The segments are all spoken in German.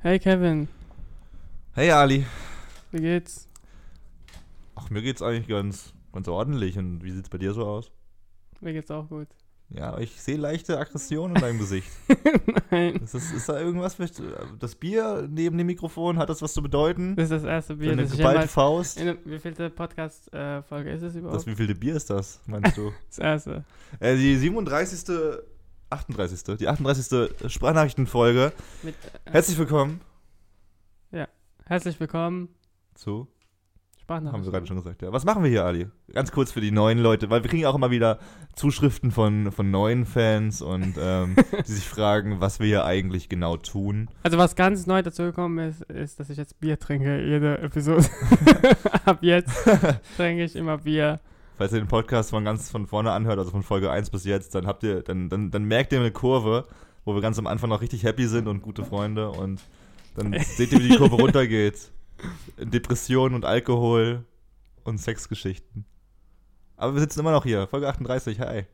Hey Kevin, Hey Ali. wie geht's? Ach, mir geht's eigentlich ganz, ganz ordentlich. Und wie sieht's bei dir so aus? Mir geht's auch gut. Ja, ich sehe leichte Aggression in deinem Gesicht. Nein, Ist, das, ist da irgendwas? vielleicht- Das Bier neben dem Mikrofon, hat das was zu bedeuten? das ist das erste Bier, Eine das geballte. Faust? In, wie vielte Podcast-Folge ist es überhaupt? Das, wie viel Bier ist das, meinst du? das erste. äh, die 37. 38. Die 38. Sprachnachrichtenfolge. Mit, äh, Herzlich willkommen herzlich willkommen. zu. Sprachnachricht. Haben wir gerade schon gesagt, ja. Was machen wir hier, Ali? Ganz kurz für die neuen Leute, weil wir kriegen auch immer wieder Zuschriften von, von neuen Fans und ähm, die sich fragen, was wir hier eigentlich genau tun. Also was ganz neu dazugekommen ist, ist, dass ich jetzt Bier trinke, jede Episode. Ab jetzt trinke ich immer Bier. Falls ihr den Podcast von ganz von vorne anhört, also von Folge 1 bis jetzt, dann habt ihr, dann, dann, dann merkt ihr eine Kurve, wo wir ganz am Anfang noch richtig happy sind und gute Freunde und dann seht ihr, wie die Kurve runtergeht. Depression und Alkohol und Sexgeschichten. Aber wir sitzen immer noch hier, Folge 38, hi.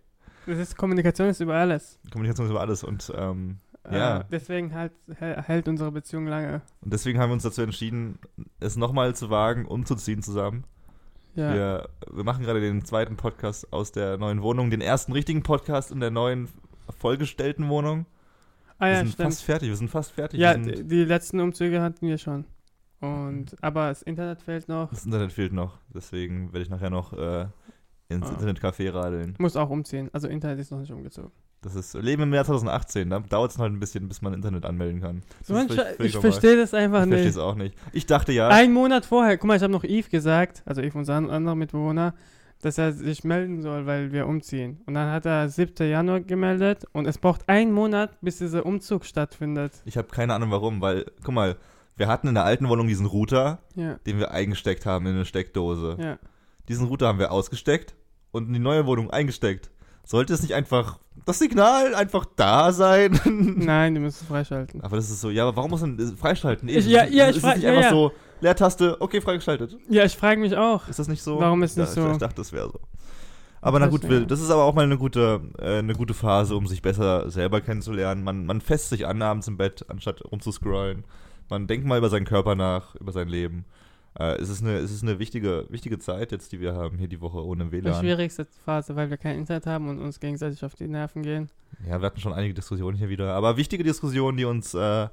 Das ist Kommunikation ist über alles. Kommunikation ist über alles und ähm, Ja. Äh, deswegen halt, hält unsere Beziehung lange. Und deswegen haben wir uns dazu entschieden, es nochmal zu wagen, umzuziehen zusammen. Ja. Wir, wir machen gerade den zweiten Podcast aus der neuen Wohnung, den ersten richtigen Podcast in der neuen vollgestellten Wohnung. ah wir ja, sind stimmt. fast fertig, wir sind fast fertig. Ja, wir die, die letzten Umzüge hatten wir schon. Und, aber das Internet fehlt noch. das Internet fehlt noch, deswegen werde ich nachher noch äh, ins Ah. Internetcafé radeln. Muss auch umziehen. Also Internet ist noch nicht umgezogen. Das ist Leben im Jahr 2018, da dauert es halt ein bisschen, bis man Internet anmelden kann. So ich normal. verstehe das einfach Ich verstehe nicht. es auch nicht. Ich dachte ja, Ein Monat vorher, guck mal, ich habe noch Yves gesagt, also Yves, unser an- anderer Mitbewohner, dass er sich melden soll, weil wir umziehen. Und dann hat er 7. Januar gemeldet und es braucht einen Monat, bis dieser Umzug stattfindet. ich habe keine Ahnung warum, weil, guck mal, wir hatten in der alten Wohnung diesen Router, Ja, den wir eingesteckt haben in eine Steckdose. ja. Diesen Router haben wir ausgesteckt und in die neue Wohnung eingesteckt. Sollte es nicht einfach das Signal einfach da sein? Nein, die müssen es freischalten. aber das ist so, ja, aber warum muss man das freischalten? Ich- ja, ja, ich ist es frag- nicht ja, einfach ja. so, Leertaste, okay, freigeschaltet. Ja, ich frage mich auch. Ist das nicht so? Warum ist ja, nicht ich, so? Ich dachte, das wäre so. Aber na gut. Will, das ist aber auch mal eine gute, äh, eine gute Phase, um sich besser selber kennenzulernen. Man, man fässt sich an abends im Bett, anstatt rumzuscrollen. Man denkt mal über seinen Körper nach, über sein Leben. Äh, es ist eine, es ist eine wichtige, wichtige Zeit jetzt, die wir haben hier die Woche ohne Die WLAN. schwierigste Phase, weil wir kein Internet haben und uns gegenseitig auf die Nerven gehen. Ja, wir hatten schon einige Diskussionen hier wieder, aber wichtige Diskussionen, die uns äh,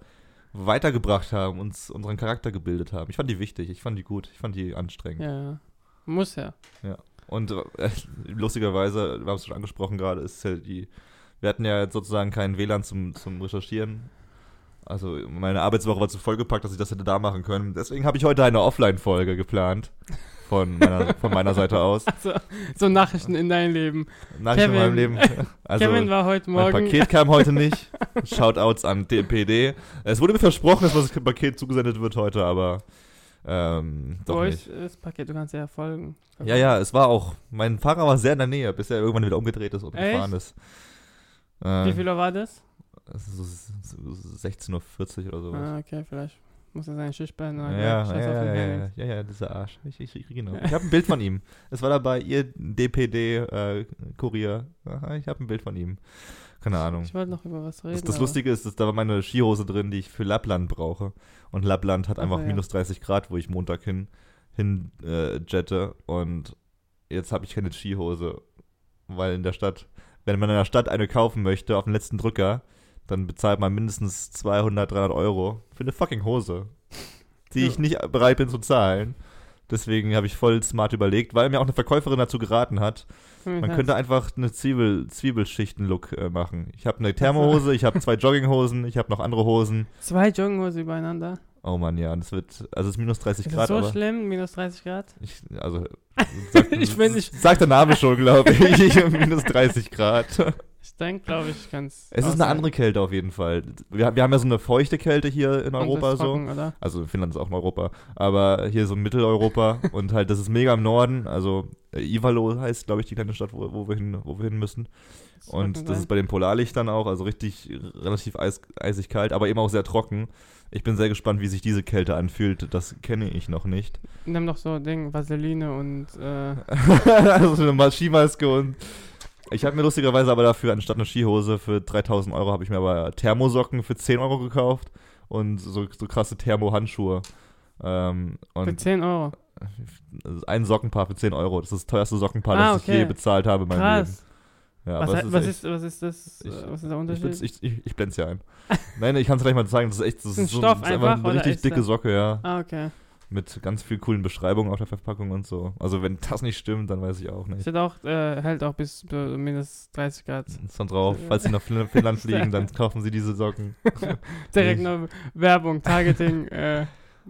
weitergebracht haben, uns unseren Charakter gebildet haben. Ich fand die wichtig, ich fand die gut, ich fand die anstrengend. Ja, muss ja. Und äh, lustigerweise, wir haben es schon angesprochen gerade, ist ja die, wir hatten ja jetzt sozusagen keinen WLAN zum, zum Recherchieren. Also meine Arbeitswoche war zu vollgepackt, dass ich das hätte da machen können. Deswegen habe ich heute eine Offline-Folge geplant. Von meiner, von meiner Seite aus. Also, so Nachrichten in dein Leben. Nachrichten in meinem Kevin. Leben. Also, Kevin war heute mein Morgen. Paket kam heute nicht. Shoutouts an DPD. Es wurde mir versprochen, dass das Paket zugesendet wird heute, aber ähm, doch Wo nicht. das Paket? Du kannst ja folgen. Ja, ja, es war auch. Mein Fahrer war sehr in der Nähe, bis er irgendwann wieder umgedreht ist und Echt? gefahren ist. Äh, Wie viel Uhr war das? So, so 16.40 Uhr oder so. Ah, okay, vielleicht muss er seinen Schichtbein Ja, noch ja, ja, ja, ja, ja, ja, dieser Arsch. Ich, ich, ich, genau. ich habe ein Bild von ihm. Es war dabei, ihr DPD-Kurier. Aha, ich habe ein Bild von ihm. Keine Ahnung. Ich wollte noch über was reden. Das, das Lustige ist, dass da war meine Skihose drin, die ich für Lappland brauche. Und Lappland hat Ach einfach so, ja. minus 30 Grad, wo ich Montag hin, hin äh, jette. Und jetzt habe ich keine Skihose. Weil in der Stadt, wenn man in der Stadt eine kaufen möchte, auf den letzten Drücker, dann bezahlt man mindestens 200, 300 Euro für eine fucking Hose. Die Ja. ich nicht bereit bin zu zahlen. Deswegen habe ich voll smart überlegt, weil mir auch eine Verkäuferin dazu geraten hat, Hm, man könnte einfach eine Zwiebel, Zwiebelschichten-Look äh, machen. Ich habe eine Thermohose, ich habe zwei Jogginghosen, ich habe noch andere Hosen. Zwei Jogginghosen übereinander. Oh Mann, ja, das wird, also es ist minus 30 Ist Grad, das so aber schlimm? Minus 30 Grad? ich, also, sagt, Ich bin nicht- sagt der Name schon, glaube ich, minus 30 Grad. Ich denke, glaube ich, kann es. Es ist eine andere Kälte auf jeden Fall. Wir, wir haben ja so eine feuchte Kälte hier in Europa so. Trocken, oder? Also Finnland ist auch in Europa, aber hier so in Mitteleuropa und halt das ist mega im Norden, also äh, Ivalo heißt, glaube ich, die kleine Stadt, wo, wo, wir hin, wo wir hin müssen. Das Und das sein. ist bei den Polarlichtern auch, also richtig relativ eis, eisig kalt, aber eben auch sehr trocken. Ich bin sehr gespannt, wie sich diese Kälte anfühlt. Das kenne ich noch nicht. Nimm doch so Ding, Vaseline und äh, also so eine Skimaske und Ich habe mir lustigerweise aber dafür anstatt eine Skihose für 3000 Euro habe ich mir aber Thermosocken für 10 Euro gekauft und so, so krasse Thermo-Handschuhe. Ähm, Für und 10 Euro. ein Sockenpaar für 10 Euro. Das ist das teuerste Sockenpaar, Ah, das ich okay. je bezahlt habe in meinem Krass. Leben. Ja, was, es was, echt- ist, was ist das? Ich- was ist der Ich, Unterschied? ich, ich, ich blende es ja ein. Nein, ich kann es gleich mal zeigen. Das ist echt das Ist ein ist so, Stoff das ist einfach, eine oder richtig ist dicke Socke, ja. ah, okay. Mit ganz viel coolen Beschreibungen auf der Verpackung und so. Also wenn das nicht stimmt, dann weiß ich auch nicht. Steht auch, äh, hält auch bis äh, minus 30 Grad. Ist dann drauf. Falls Sie nach Fin- Finnland fliegen, dann kaufen Sie diese Socken. Direkt nur Werbung, Targeting.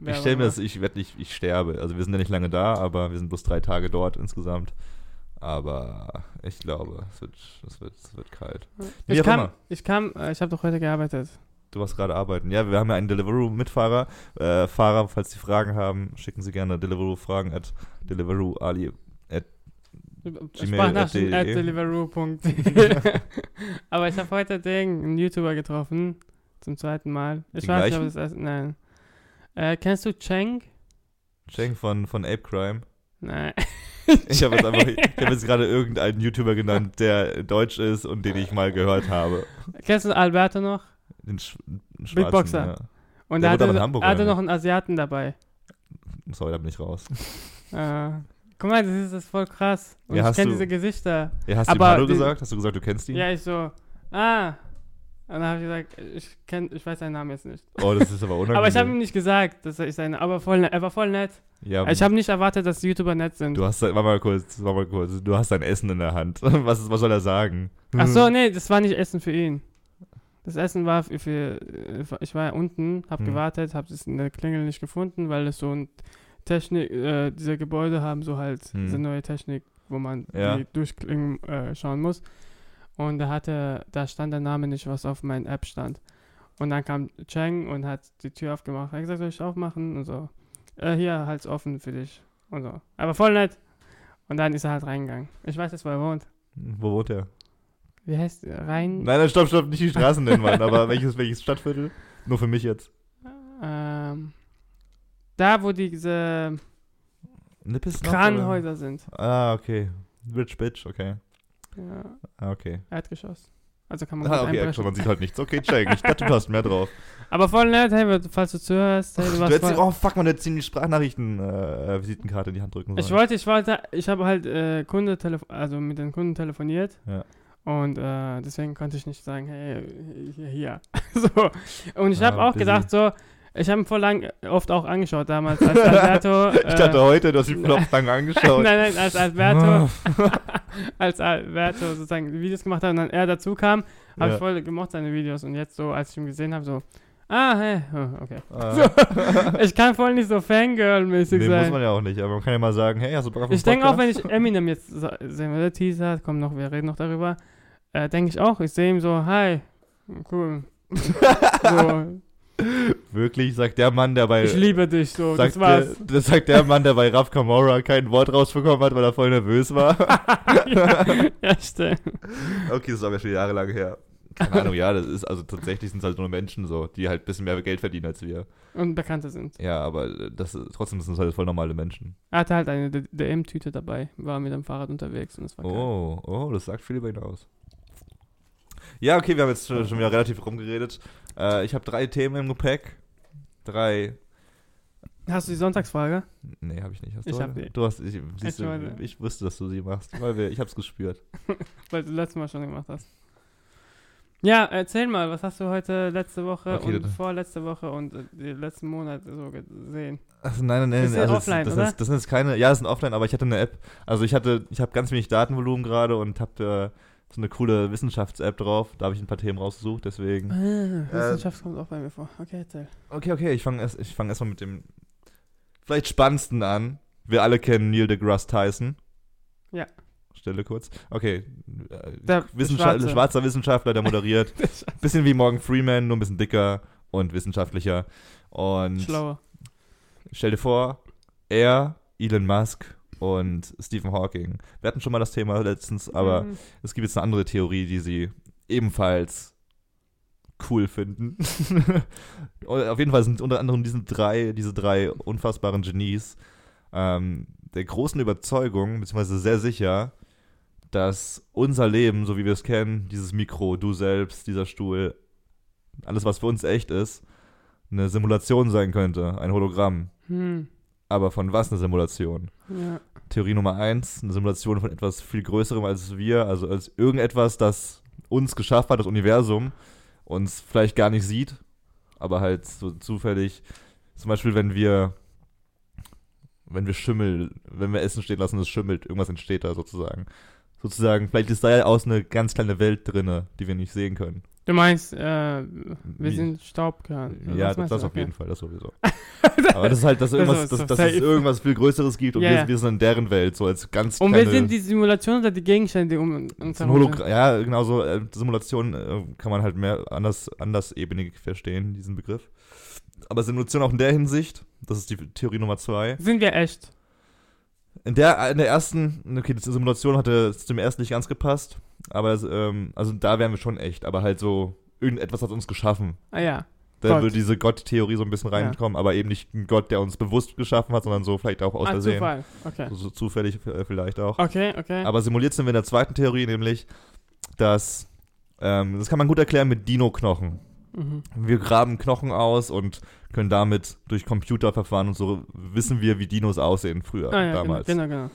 Äh, Ich stelle mir das, ich werde nicht, ich sterbe. Also wir sind ja nicht lange da, aber wir sind bloß drei Tage dort insgesamt. Aber ich glaube, es wird, es wird, es wird kalt. Wie Ich kam, ich kam, äh, ich habe doch heute gearbeitet. Du warst gerade arbeiten. Ja, wir haben ja einen Deliveroo-Mitfahrer. Äh, Fahrer, falls Sie Fragen haben, schicken Sie gerne Deliveroo-Fragen at Deliveroo Ali. Sprachnachrichten at Aber ich habe heute Ding, einen YouTuber getroffen. Zum zweiten Mal. Ich Den weiß nicht, gleichen? ob es erst, nein. Äh, kennst du Cheng? Cheng von, von Ape Crime. Nein. Ich habe jetzt einfach, ich habe jetzt gerade irgendeinen YouTuber genannt, der deutsch ist und den ich mal gehört habe. Kennst du Alberto noch? Den, Sch den Beatboxer. Ja. Und Der da hatte, Hamburg, hatte noch einen Asiaten dabei. Sorry, da bin ich raus. Äh, guck mal, das ist, das ist voll krass. Und Ja, ich kenne du- diese Gesichter. Ja, hast du Aber Hallo die- gesagt? Hast du gesagt, du kennst ihn? Ja, ich so, ah. Und dann habe ich gesagt, ich kenn, ich weiß seinen Namen jetzt nicht. Oh, das ist aber unangenehm. Aber ich habe ihm nicht gesagt, dass ich seine, aber voll, ne- er war voll nett. ja, Ich habe nicht erwartet, dass YouTuber nett sind. Du hast, warte mal kurz, warte mal kurz, du hast dein Essen in der Hand. Was, was soll er sagen? Ach so, nee, das war nicht Essen für ihn. Das Essen war für, für ich war ja unten, hab Hm. gewartet, hab es in der Klingel nicht gefunden, weil es so ein Technik, äh, diese Gebäude haben so halt Hm. diese neue Technik, wo man Ja. die durchklingen äh, schauen muss. Und da hatte, da stand der Name nicht, was auf meiner App stand. Und dann kam Cheng und hat die Tür aufgemacht. Er hat gesagt, soll ich aufmachen? Und so. Äh, hier, halt's offen für dich. Und so. Aber voll nett. Und dann ist er halt reingegangen. Ich weiß jetzt, wo er wohnt. Wo wohnt er? Wie heißt der? Rein? Nein, nein, stopp, stopp, nicht die Straßen nennen, Mann, aber welches, welches Stadtviertel? Nur für mich jetzt. Ähm, da, wo diese Nippes noch, Kranhäuser sind. oder? Ah, okay. Rich Bitch, okay. Ja, Ah, okay. Erdgeschoss. Also kann man Ah, okay, einbrechen. man sieht halt nichts. Okay, check. Ich dachte, du hast mehr drauf. Aber voll nett, hey, falls du zuhörst. Hey, du Du warst hättest, voll, oh fuck, man hätte die Sprachnachrichten-Visitenkarte in die Hand drücken sollen. ich wollte, ich wollte, ich habe halt äh, Kunde also mit den Kunden telefoniert. Ja. Und äh, deswegen konnte ich nicht sagen, hey, hier, hier. so. Und ich habe Ah, auch busy. gedacht, so, ich habe ihn voll lang oft auch angeschaut damals als Alberto. ich dachte heute, du hast ihn auf lang angeschaut. nein, nein, als Alberto, als Alberto sozusagen die Videos gemacht hat und dann er dazu kam, habe Ja. ich voll gemocht seine Videos und jetzt so, als ich ihn gesehen habe, so, ah, hey, oh, okay. Ah. Ich kann voll nicht so Fangirl-mäßig Nee, muss sein. man ja auch nicht, aber man kann ja mal sagen, hey, hast du Bock auf Ich denke auch, wenn ich Eminem jetzt sehen würde, Teaser, komm noch, wir reden noch darüber, äh, denke ich auch, ich sehe ihm so, hi, cool. so, Wirklich, sagt der Mann, der bei... ich liebe dich, so, sagt das war's. Der, das sagt der Mann, der bei Raf Kamora kein Wort rausbekommen hat, weil er voll nervös war. ja, ja, stimmt. okay, das ist aber schon Jahre lang her. Keine Ahnung, ja, das ist, also tatsächlich sind es halt nur Menschen so, die halt ein bisschen mehr Geld verdienen als wir. Und Bekannte sind. Ja, aber das, trotzdem sind es halt voll normale Menschen. Er hatte halt eine DM-Tüte dabei, war mit dem Fahrrad unterwegs und das war geil. Oh, oh, das sagt viel über ihn aus. Ja, okay, wir haben jetzt schon, wieder relativ rumgeredet. Äh, ich habe drei Themen im Gepäck. Drei. Hast du die Sonntagsfrage? Nee, habe ich nicht. Hast du Ich hab eine? die. Du hast, ich, siehst du, ich wusste, dass du sie machst, weil wir, ich hab's gespürt. Weil du letztes Mal schon gemacht hast. Ja, erzähl mal, was hast du heute letzte Woche Okay, und vorletzte Woche und äh, die letzten Monate so gesehen? Also nein, nein, nein. Also offline, das, das, ist, das sind jetzt keine, ja, das sind offline, aber ich hatte eine App. Also ich hatte, ich habe ganz wenig Datenvolumen gerade und habe äh, so eine coole Wissenschafts-App drauf. Da habe ich ein paar Themen rausgesucht, deswegen. Ah, Wissenschaft kommt auch bei mir vor. Okay, erzähl. Okay, okay, ich fange erst, ich fang erstmal mit dem vielleicht spannendsten an. Wir alle kennen Neil deGrasse Tyson. Ja. Stelle kurz. Okay. äh, Der Wissenschaft, Schwarze. schwarzer Wissenschaftler, der moderiert. bisschen wie Morgan Freeman, nur ein bisschen dicker und wissenschaftlicher. Und Schlauer. stell dir vor, er, Elon Musk und Stephen Hawking. Wir hatten schon mal das Thema letztens, aber Mhm. es gibt jetzt eine andere Theorie, die sie ebenfalls cool finden. Auf jeden Fall sind unter anderem diese drei, diese drei unfassbaren Genies ähm, der großen Überzeugung, beziehungsweise sehr sicher, dass unser Leben, so wie wir es kennen, dieses Mikro, du selbst, dieser Stuhl, alles, was für uns echt ist, eine Simulation sein könnte, ein Hologramm. Hm. Aber von was eine Simulation? Ja. Theorie Nummer eins, eine Simulation von etwas viel Größerem als wir, also als irgendetwas, das uns geschaffen hat, das Universum, uns vielleicht gar nicht sieht, aber halt so zufällig, zum Beispiel, wenn wir, wenn wir Schimmel, wenn wir Essen stehen lassen, es schimmelt, irgendwas entsteht da sozusagen. Sozusagen, vielleicht ist da ja aus eine ganz kleine Welt drinne, die wir nicht sehen können. Du meinst, äh, wir Wie- sind Staubkörner. Ja, das, das auf jeden Fall, das sowieso. Aber das ist halt, dass, Das irgendwas, dass, dass es irgendwas viel Größeres gibt und Ja, wir, wir sind in deren Welt, so als ganz Und wir sind die Simulation oder die Gegenstände, die um uns herum ja, genau so. Äh, Simulation äh, kann man halt mehr anders, andersebenig verstehen, diesen Begriff. Aber Simulation auch in der Hinsicht, das ist die Theorie Nummer zwei. Sind wir echt? In der, in der ersten, okay, die Simulation hatte zum ersten nicht ganz gepasst, aber ähm, also da wären wir schon echt, aber halt so, irgendetwas hat uns geschaffen. Ah ja. Da Gott. würde diese Gott-Theorie so ein bisschen Ja. reinkommen, aber eben nicht ein Gott, der uns bewusst geschaffen hat, sondern so vielleicht auch aus ah, Versehen. Zufall. Okay. So, so zufällig äh, vielleicht auch. Okay, okay. Aber simuliert sind wir in der zweiten Theorie, nämlich, dass, ähm, das kann man gut erklären mit Dino-Knochen. Mhm. Wir graben Knochen aus und können damit durch Computerverfahren und so wissen wir, wie Dinos aussehen früher, Ah ja, damals. genau, genau, genau.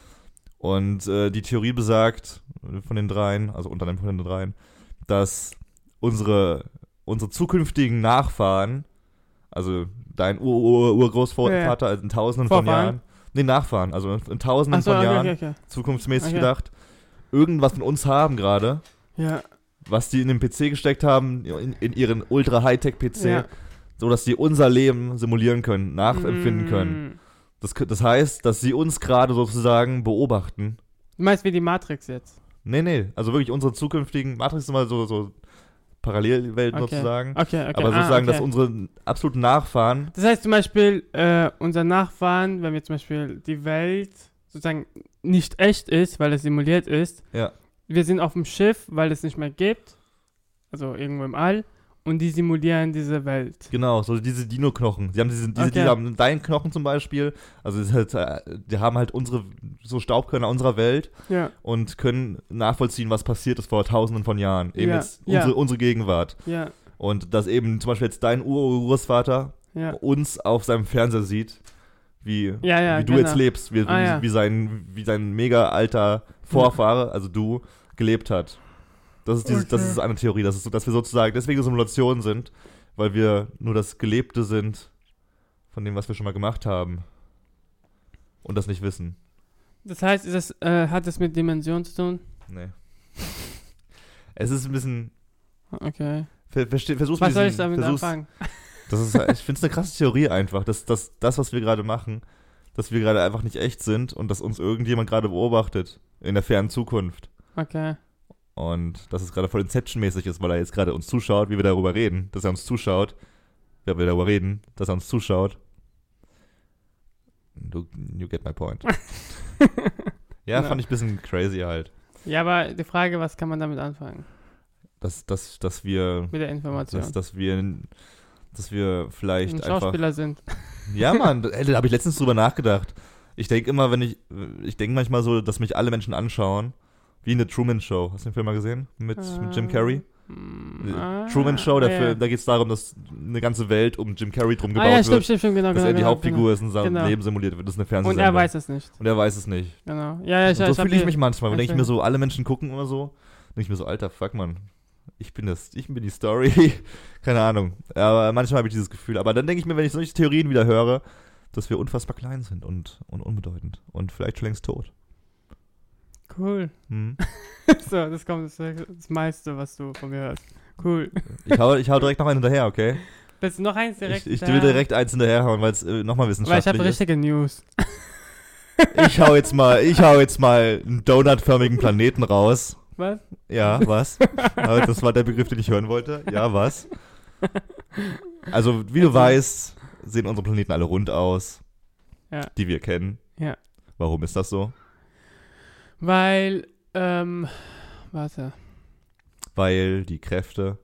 Und äh, die Theorie besagt, äh, von den dreien, also unter anderem von den dreien, dass unsere, unsere zukünftigen Nachfahren, also dein Ur -Ur Urgroßvater also in tausenden von Vorfahren? Jahren, nee, Nachfahren, also in, tausenden Achso, von okay, Jahren, okay, okay. zukunftsmäßig gedacht, irgendwas von uns haben gerade, Ja, was die in den PC gesteckt haben, in, in ihren ultra-Hightech-PC, ja. so dass die unser Leben simulieren können, nachempfinden können. Mm. Das, kö- das heißt, dass sie uns gerade sozusagen beobachten. Du meinst wie die Matrix jetzt? Nee, nee, also wirklich unsere zukünftigen, Matrix ist mal so, so Parallelwelten Okay. sozusagen. Okay, okay. Aber ah, sozusagen, okay. dass unsere absoluten Nachfahren, Das heißt zum Beispiel, äh, unser Nachfahren, wenn wir zum Beispiel die Welt sozusagen nicht echt ist, weil es simuliert ist, ja, wir sind auf dem Schiff, weil es nicht mehr gibt, also irgendwo im All, und die simulieren diese Welt. genau, so diese Dino-Knochen. Sie haben diese, diese Okay. die haben deinen Knochen zum Beispiel, also halt, äh, die haben halt unsere, so Staubkörner unserer Welt Ja, und können nachvollziehen, was passiert ist vor tausenden von Jahren. Eben Ja, jetzt ja. unsere, unsere Gegenwart. ja, Und dass eben zum Beispiel jetzt dein Ur-Urgroßvater ja. uns auf seinem Fernseher sieht, wie, Ja, ja, wie du genau. jetzt lebst, wie, Ah, wie, ja. wie, sein, wie sein mega alter Vorfahre, also du, gelebt hat. Das ist, diese, das Okay. ist eine Theorie, dass, es, so- dass wir sozusagen deswegen Simulationen sind, weil wir nur das Gelebte sind von dem, was wir schon mal gemacht haben. Und das nicht wissen. Das heißt, ist das, äh, hat das mit Dimension zu tun? Nee. Es ist ein bisschen. Okay. Ver, versteh, versuch's Was soll ich damit versuch's- anfangen? Das ist, ich finde es eine krasse Theorie einfach, dass, dass das, was wir gerade machen, dass wir gerade einfach nicht echt sind und dass uns irgendjemand gerade beobachtet in der fernen Zukunft. Okay. Und dass es gerade voll Inception-mäßig ist, weil er jetzt gerade uns zuschaut, wie wir darüber reden, dass er uns zuschaut, ja, wir darüber reden, dass er uns zuschaut. Du, you get my point. ja, Ja. fand ich ein bisschen crazy halt. Ja, aber die Frage, was kann man damit anfangen? Dass, dass, dass wir, Mit der Information. dass, dass wir, dass wir vielleicht Ein einfach Schauspieler sind. Ja, Mann, da, ey, da habe ich letztens drüber nachgedacht. Ich denke immer, wenn ich, ich denke manchmal so, dass mich alle Menschen anschauen, wie in The Truman Show. Hast du den Film mal gesehen? Mit, mit Jim Carrey? Mm, Die ah, Truman Show, der ja, Film, da geht es darum, dass eine ganze Welt um Jim Carrey drum Ah gebaut ja, stimmt, wird. stimmt, stimmt, genau, dass genau. er die genau, Hauptfigur ist und sein Genau. Leben simuliert wird. Das ist eine Genau. Und Fernsehsendung. er weiß es nicht. Und er weiß es nicht. Genau. Ja, ja, ich, Und so fühle ich mich manchmal. Wenn ich mir so, alle Menschen gucken immer so, denke ich mir so, alter, fuck, man. Ich bin das, ich bin die Story. Keine Ahnung. Aber manchmal habe ich dieses Gefühl. Aber dann denke ich mir, wenn ich solche Theorien wieder höre, dass wir unfassbar klein sind und, und unbedeutend. Und vielleicht schon längst tot. Cool. Hm. so, das kommt das, das meiste, was du von mir hörst. Cool. Ich hau, ich hau direkt noch einen hinterher, okay? Willst du noch eins direkt? ich ich will direkt eins hinterherhauen, weil es äh, nochmal Weil ich wissenschaftlich habe ist. richtige News. Ich hau jetzt mal, ich hau jetzt mal einen donutförmigen Planeten raus. Was? Ja, was? Aber das war der Begriff, den ich hören wollte. Ja, was? Also, wie du weißt, sehen unsere Planeten alle rund aus. Ja. Die wir kennen. Ja. Warum ist das so? Weil, ähm, warte. Weil die Kräfte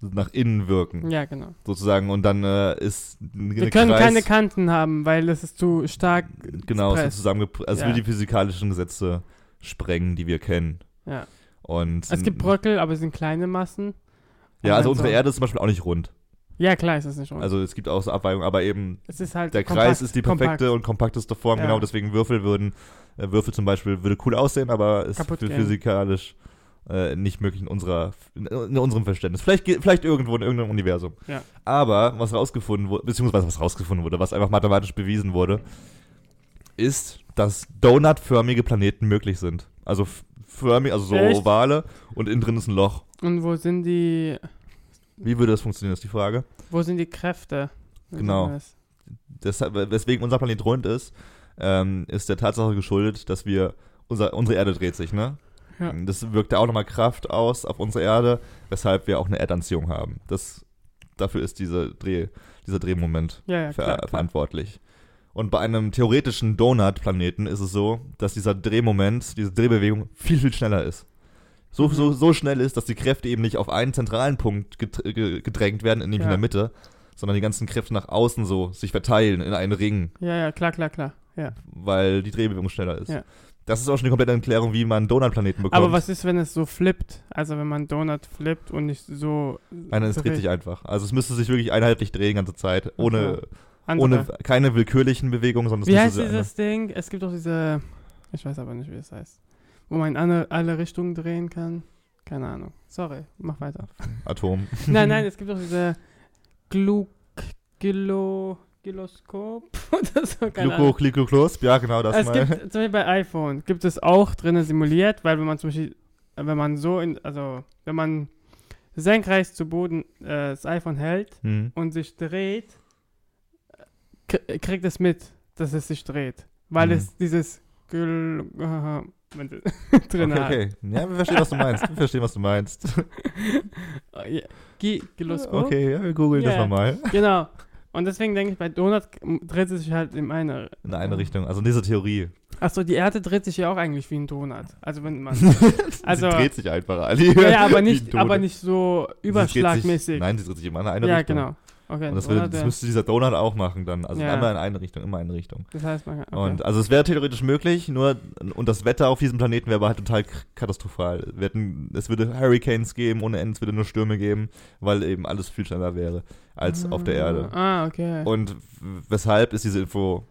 nach innen wirken, Ja, genau. sozusagen. Und dann äh, ist Wir können Kreis, keine Kanten haben, weil es ist zu stark. Genau, so Press. zusammenge also Ja. wie die physikalischen Gesetze sprengen, die wir kennen. Ja. Und Es gibt Bröckel, aber es sind kleine Massen. Ja, also so- unsere Erde ist zum Beispiel auch nicht rund. Ja, klar ist das nicht rund. Also es gibt auch so Abweichungen, aber eben halt der kompakt, Kreis ist die perfekte kompakt. und kompakteste Form, Ja. genau deswegen Würfel würden, äh, Würfel zum Beispiel würde cool aussehen, aber ist physikalisch äh, nicht möglich in unserer, in, in unserem Verständnis. Vielleicht, vielleicht irgendwo in irgendeinem Universum. Ja. Aber was rausgefunden wurde, beziehungsweise was rausgefunden wurde, was einfach mathematisch bewiesen wurde, ist, dass donutförmige Planeten möglich sind. Also förmig, also so Echt? ovale und innen drin ist ein Loch. Und wo sind die, Wie würde das funktionieren, ist die Frage. wo sind die Kräfte? Wie Genau. das? weswegen unser Planet rund ist, ähm, ist der Tatsache geschuldet, dass wir, unser, unsere Erde dreht sich, ne? Ja. Das wirkt ja auch nochmal Kraft aus auf unsere Erde, weshalb wir auch eine Erdanziehung haben. Das, dafür ist diese Dreh, dieser Drehmoment Ja, ja, ver klar, klar. Und bei einem theoretischen Donut-Planeten ist es so, dass dieser Drehmoment, diese Drehbewegung viel, viel schneller ist. So, Mhm. so, so schnell ist, dass die Kräfte eben nicht auf einen zentralen Punkt ge- gedrängt werden, nämlich in Ja. der Mitte, sondern die ganzen Kräfte nach außen so sich verteilen in einen Ring, Ja, ja, klar, klar, klar. Ja. weil die Drehbewegung schneller ist. Ja. Das ist auch schon die komplette Erklärung, wie man einen Donut-Planeten bekommt. Aber was ist, wenn es so flippt? Also wenn man Donut flippt und nicht so. Nein, es dreht sich einfach. Also es müsste sich wirklich einheitlich drehen die ganze Zeit, ohne, Andere. ohne keine willkürlichen Bewegungen, sondern es Wie heißt dieses Ding? Es gibt doch diese. Ich weiß aber nicht, wie es heißt. Wo man in alle, alle Richtungen drehen kann. Keine Ahnung. Sorry, mach weiter. Atom. nein, nein, es gibt doch diese Glu Gilo Giloskop oder so. Glucoglycosp, ja genau, das Es mal. gibt, zum Beispiel bei iPhone gibt es auch drinnen simuliert, weil wenn man zum Beispiel, wenn man so in, also wenn man senkrecht zu Boden äh, das iPhone hält Hm. und sich dreht, kriegt es mit, dass es sich dreht. Weil Mhm. es dieses Gül drin Okay, hat. okay. Ja, wir verstehen, was du meinst. Wir verstehen, was du meinst. Ja, Gi- Gyroskop? Okay, ja, wir googeln das Ja. nochmal. Genau. Und deswegen denke ich, bei Donut dreht es sich halt in eine. In eine Richtung. Also in dieser Theorie. Achso, die Erde dreht sich ja auch eigentlich wie ein Donut. Also wenn man. sie Also- dreht sich einfach, Ali. ja, ja, aber nicht, aber nicht so Sie überschlagmäßig. Sich, nein, sie dreht sich immer in eine ja, Richtung. genau. Okay, Und das, würde, das müsste dieser Donut auch machen dann. Also Ja. einmal in eine Richtung, immer in eine Richtung. das heißt, man kann. Okay. Und also es wäre theoretisch möglich, nur und das Wetter auf diesem Planeten wäre aber halt total katastrophal. Hätten, es würde Hurricanes geben ohne Ende, es würde nur Stürme geben, weil eben alles viel schneller wäre als auf der Erde. Ah, okay. Und weshalb ist diese Info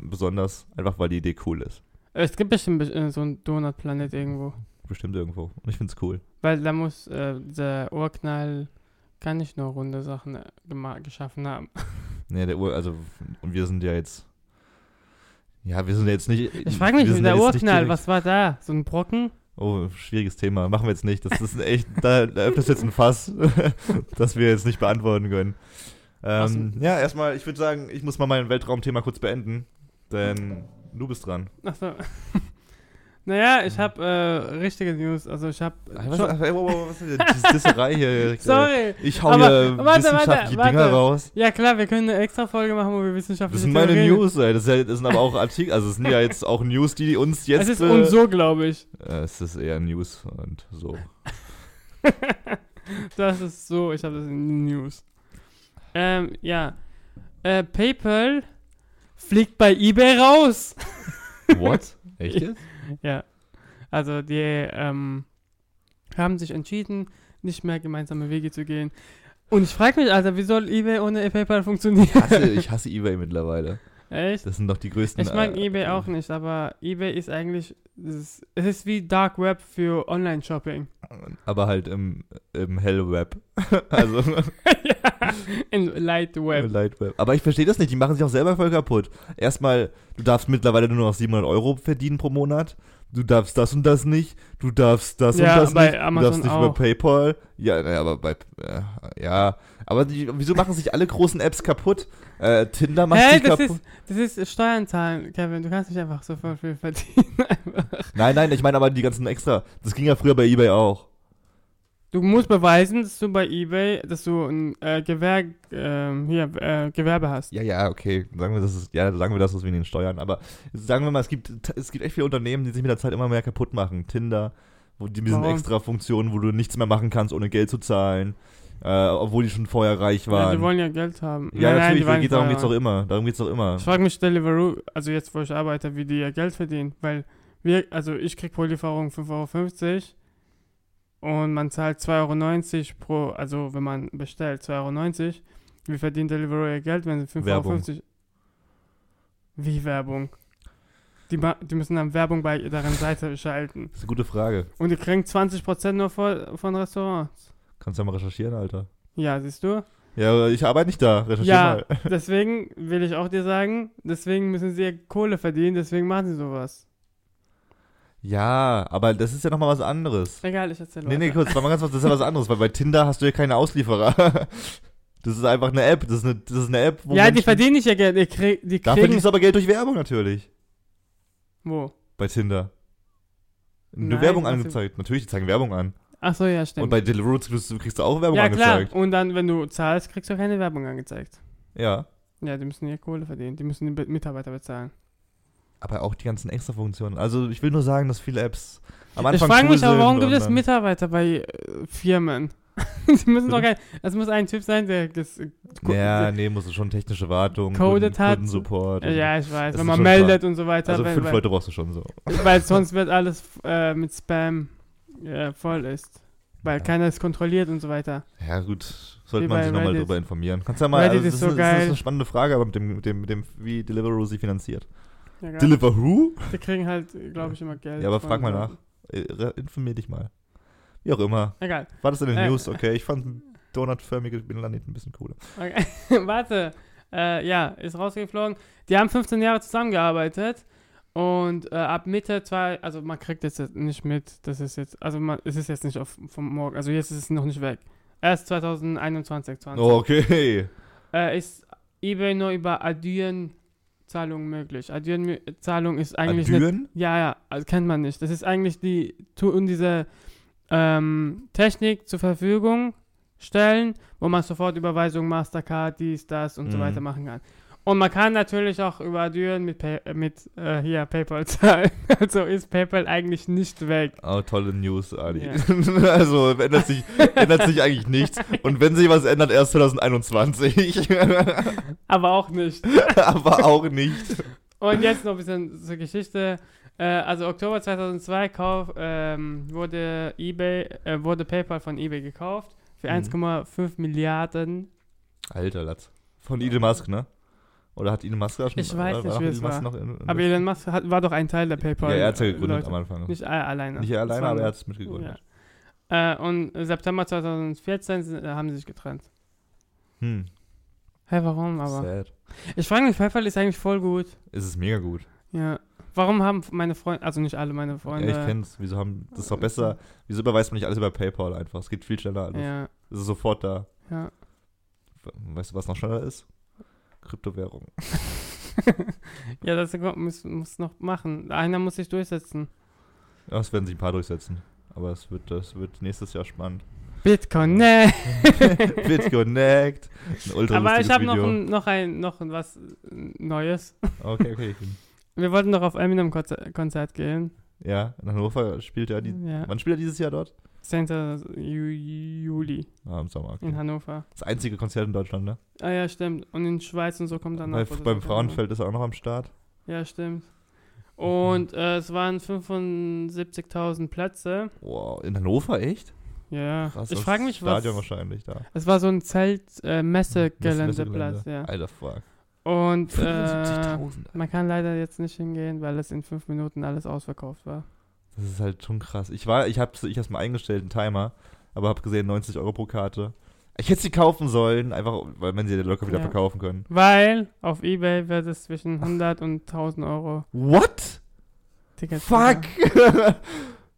besonders? Einfach weil die Idee cool ist. es gibt bestimmt äh, so einen Donut-Planet irgendwo. Bestimmt irgendwo. Und ich find's cool. Weil da muss äh, der Urknall kann nicht nur runde Sachen äh, geschaffen haben. Nee, der Ur, also, und wir sind ja jetzt. Ja, wir sind jetzt nicht. Ich frage mich, der Urknall, was war da? So ein Brocken? Oh, schwieriges Thema. Machen wir jetzt nicht. Das ist echt, da, da öffnet jetzt ein Fass, das wir jetzt nicht beantworten können. Ähm, ja, erstmal, ich würde sagen, ich muss mal mein Weltraumthema kurz beenden, denn du bist dran. Achso. Naja, ich habe äh, richtige News. Also ich habe. Was, was, was, ist denn diese Disserei hier? Sorry. Ich hau Aber- hier warte, wissenschaftliche warte, Dinger warte. raus. Ja klar, wir können eine extra Folge machen, wo wir wissenschaftliche Das sind meine Theorien- News, ey. Das sind aber auch Artikel, also es sind ja jetzt auch News, die uns jetzt. Es ist äh, und so, glaube ich. äh, es ist eher News und so. Das ist so, ich habe das in den News. Ähm, ja. Äh, PayPal fliegt bei eBay raus. What? Echt jetzt? Ja. Also die ähm, haben sich entschieden, nicht mehr gemeinsame Wege zu gehen. Und ich frage mich, Alter, wie soll eBay ohne PayPal funktionieren? Ich hasse, ich hasse Ebay mittlerweile. Echt? Das sind doch die größten. Ich mag äh, eBay auch nicht, aber eBay ist eigentlich, es ist, es ist wie Dark Web für Online-Shopping. Aber halt im, im Hell Web. also ja, in Light im Web. Light Web. Aber ich verstehe das nicht. Die machen sich auch selber voll kaputt. Erstmal, du darfst mittlerweile nur noch 700 Euro verdienen pro Monat. Du darfst das und das nicht. Du darfst das Ja, und das bei nicht. Amazon du darfst nicht über auch. PayPal. Ja, naja, aber bei. Äh, ja. Aber die, wieso machen sich alle großen Apps kaputt? Äh, Tinder macht Hä, sich das kaputt. ist, das ist Steuern zahlen, Kevin. Du kannst nicht einfach so viel verdienen. einfach. Nein, nein, ich meine aber die ganzen extra. Das ging ja früher bei eBay auch. Du musst beweisen, dass du bei eBay, dass du ein äh, Gewer ähm, hier, äh, Gewerbe hast. Ja, ja, okay. Sagen wir, das ist, ja, sagen wir das ist wegen den Steuern. Aber sagen wir mal, es gibt, es gibt echt viele Unternehmen, die sich mit der Zeit immer mehr kaputt machen. Tinder, wo die diesen Warum? extra Funktionen, wo du nichts mehr machen kannst, ohne Geld zu zahlen. Äh, obwohl die schon vorher reich Ja, waren. die wollen ja Geld haben. Ja, natürlich, die wollen geht, darum vorher- geht's auch immer. Darum geht's auch immer. Ich frage mich Deliveroo, also jetzt, wo ich arbeite, wie die ihr Geld verdienen, weil wir, also ich krieg pro Lieferung 5,50 Euro und man zahlt 2,90 Euro pro, also wenn man bestellt, 2,90 Euro. Wie verdient Deliveroo ihr Geld, wenn sie 5,50 Werbung. Euro? Wie Werbung? Die, die müssen dann Werbung bei deren Seite schalten. Das ist eine gute Frage. Und die kriegen 20% nur von, von Restaurants. Kannst ja mal recherchieren, Alter. Ja, siehst du? Ja, ich arbeite nicht da. Recherchier Ja, mal. deswegen will ich auch dir sagen, deswegen müssen sie ja Kohle verdienen, deswegen machen sie sowas. Ja, aber das ist ja nochmal was anderes. Egal, ich erzähle Nee, nee, kurz, mal ganz was, das ist ja was anderes, weil bei Tinder hast du ja keine Auslieferer. Das ist einfach eine App, das ist eine, das ist eine App, wo Ja, die Menschen- verdienen nicht ihr Geld, die, krieg, die Da kriegen... verdienst du aber Geld durch Werbung natürlich. Wo? Bei Tinder. Eine Nein, Werbung angezeigt. Natürlich, die zeigen Werbung an. Ach so, ja, stimmt. Und bei Deliveroo kriegst du, kriegst du auch Werbung ja, klar. angezeigt. Und dann, wenn du zahlst, kriegst du keine Werbung angezeigt. Ja. Ja, die müssen ihr Kohle verdienen. Die müssen die Be- Mitarbeiter bezahlen. Aber auch die ganzen Extra-Funktionen. Also ich will nur sagen, dass viele Apps am ich Anfang frage cool mich aber, warum gibt es Mitarbeiter bei äh, Firmen? die müssen doch kein... Es muss ein Typ sein, der das... äh, Ja, nee, musst du schon technische Wartung, Coded Kunden, hat. Kundensupport. und- Ja, ich weiß. Wenn man meldet und so weiter. Also weil, fünf weil, Leute brauchst du schon so. Weil sonst wird alles äh, mit Spam äh, voll ist. Weil Ja. keiner es kontrolliert und so weiter. Ja, gut. Sollte Wie man sich nochmal drüber informieren. Kannst ja mal, Reddit also, ist das, so ist, das ist geil. eine spannende Frage, aber mit dem, mit dem, mit dem wie Deliveroo sie finanziert. Ja, geil. Deliveroo? Die kriegen halt, glaube ich, immer Geld. Ja, aber frag mal nach. Äh, Informier dich mal. Wie auch immer. Egal. War das in den Äh. News? Okay, ich fand donutförmige Planet ein bisschen cooler. Okay. Warte. Äh, ja, ist rausgeflogen. Die haben 15 Jahre zusammengearbeitet und äh, ab Mitte zwei, also man kriegt das jetzt nicht mit, das ist jetzt, also man, es ist jetzt nicht auf, vom Morgen, also jetzt ist es noch nicht weg. Erst 2021, 20. Oh, okay. Äh, ist eBay nur über Adyen-Zahlung möglich. Adyen-Zahlung ist eigentlich Adyen? Ja, ja, also kennt man nicht. Das ist eigentlich die, tun diese ähm, Technik zur Verfügung stellen, wo man sofort Überweisung, Mastercard, dies, das und so Mhm. weiter machen kann. Und man kann natürlich auch über Adyen mit, Pay, äh, mit äh, hier PayPal zahlen. Also ist PayPal eigentlich nicht weg. Oh, tolle News, Ali. Ja. also ändert sich, ändert sich eigentlich nichts. Und wenn sich was ändert, erst 2021. Aber auch nicht. Aber auch nicht. Und jetzt noch ein bisschen zur Geschichte. Äh, also Oktober 2002 kauf, ähm, wurde eBay, äh, wurde PayPal von eBay gekauft für Mhm. 1,5 Milliarden. Alter Latz. Von Elon Musk, ne? Oder hat Elon Musk da schon? Ich weiß nicht, wie es war. Noch in, in Aber Elon Musk hat, war doch ein Teil der PayPal. Ja, er hat ja äh, gegründet Leute. am Anfang. Nicht er alleine. Nicht alleine, aber er hat es mitgegründet. Ja. Äh, und September 2014 sind, äh, haben sie sich getrennt. Hm, Hä, warum aber? sad. Ich frage mich, PayPal ist eigentlich voll gut. Es ist mega gut. Ja. Warum haben meine Freunde, also nicht alle meine Freunde. Ja, ich kenn's. Wieso haben, das ist doch besser. Wieso überweist man nicht alles über PayPal einfach? Es geht viel schneller alles. Ja, Es ist sofort da. ja. Weißt du, was noch schneller ist? Kryptowährung. ja, das muss, muss noch machen. Einer muss sich durchsetzen. Ja, es werden sich ein paar durchsetzen. Aber es wird, das wird nächstes Jahr spannend. Bitcoin, ne. BitConnect. Ein Aber ich habe noch ein, noch ein, noch was Neues. Okay, okay. Wir wollten doch auf Eminem Konzer- Konzert gehen. Ja, in Hannover spielt er die. Ja. Wann spielt er dieses Jahr dort? 10. Ju Juli Ah, im Sommer. Okay. in Hannover. Das einzige Konzert in Deutschland, ne? Ah ja, stimmt. Und in Schweiz und so kommt dann noch. beim. Frauenfeld ist er auch noch am Start. Ja, stimmt. Und äh, es waren 75.000 Plätze. Wow, in Hannover echt? Ja. Krass, ich frage mich, was. Stadion wahrscheinlich da. Es war so ein Messegelände. Zelt-Messegeländeplatz, ja. Alter, fuck. Und äh, 75.000. man kann leider jetzt nicht hingehen, weil es in fünf Minuten alles ausverkauft war. Das ist halt schon krass. Ich war, ich hab's, ich hab's mal eingestellt, einen Timer, aber hab gesehen, 90 Euro pro Karte. Ich hätte sie kaufen sollen, einfach, weil man sie locker wieder Ja. verkaufen können. Weil auf Ebay wird es zwischen 100 und 1000 Euro What? Tickets. Fuck!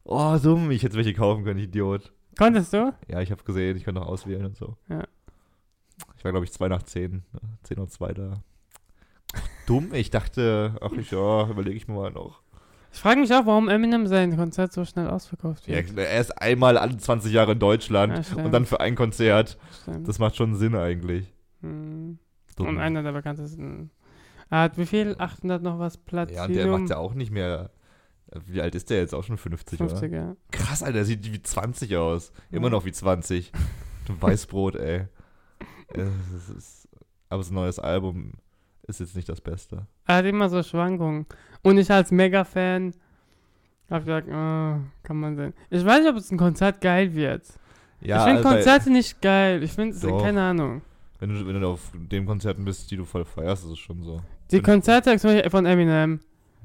oh, dumm. Ich hätte welche kaufen können, ich Idiot. Konntest du? Ja, ich habe gesehen, ich kann noch auswählen und so. Ja. Ich war, glaube ich, 2 nach 10. 10 Uhr 2 da. Dumm, ich dachte, ach ich, ja, überlege ich mir mal noch. Ich frage mich auch, warum Eminem sein Konzert so schnell ausverkauft Ja, wird. er ist einmal alle 20 Jahre in Deutschland Ja, und dann für ein Konzert. Stimmt. Das macht schon Sinn eigentlich. Hm. Dumm. Und einer der bekanntesten. Er hat wie viel? 800 noch was Platinum? ja, und der macht ja auch nicht mehr. Wie alt ist der jetzt? Auch schon 50, 50 oder? ja. Krass, Alter, der sieht wie 20 aus. Immer Ja. noch wie 20. Du Weißbrot, ey. Es ist, aber sein neues Album ist jetzt nicht das Beste. Er hat immer so Schwankungen. Und ich als Mega-Fan Hab gesagt, oh, kann man sehen. Ich weiß nicht, ob es ein Konzert geil wird. Ja, ich finde also Konzerte nicht geil. Ich finde, Doch. keine Ahnung. wenn, du, wenn du auf den Konzerten bist, die du voll feierst, ist es schon so. Die Wenn- Konzerte zum Beispiel von Eminem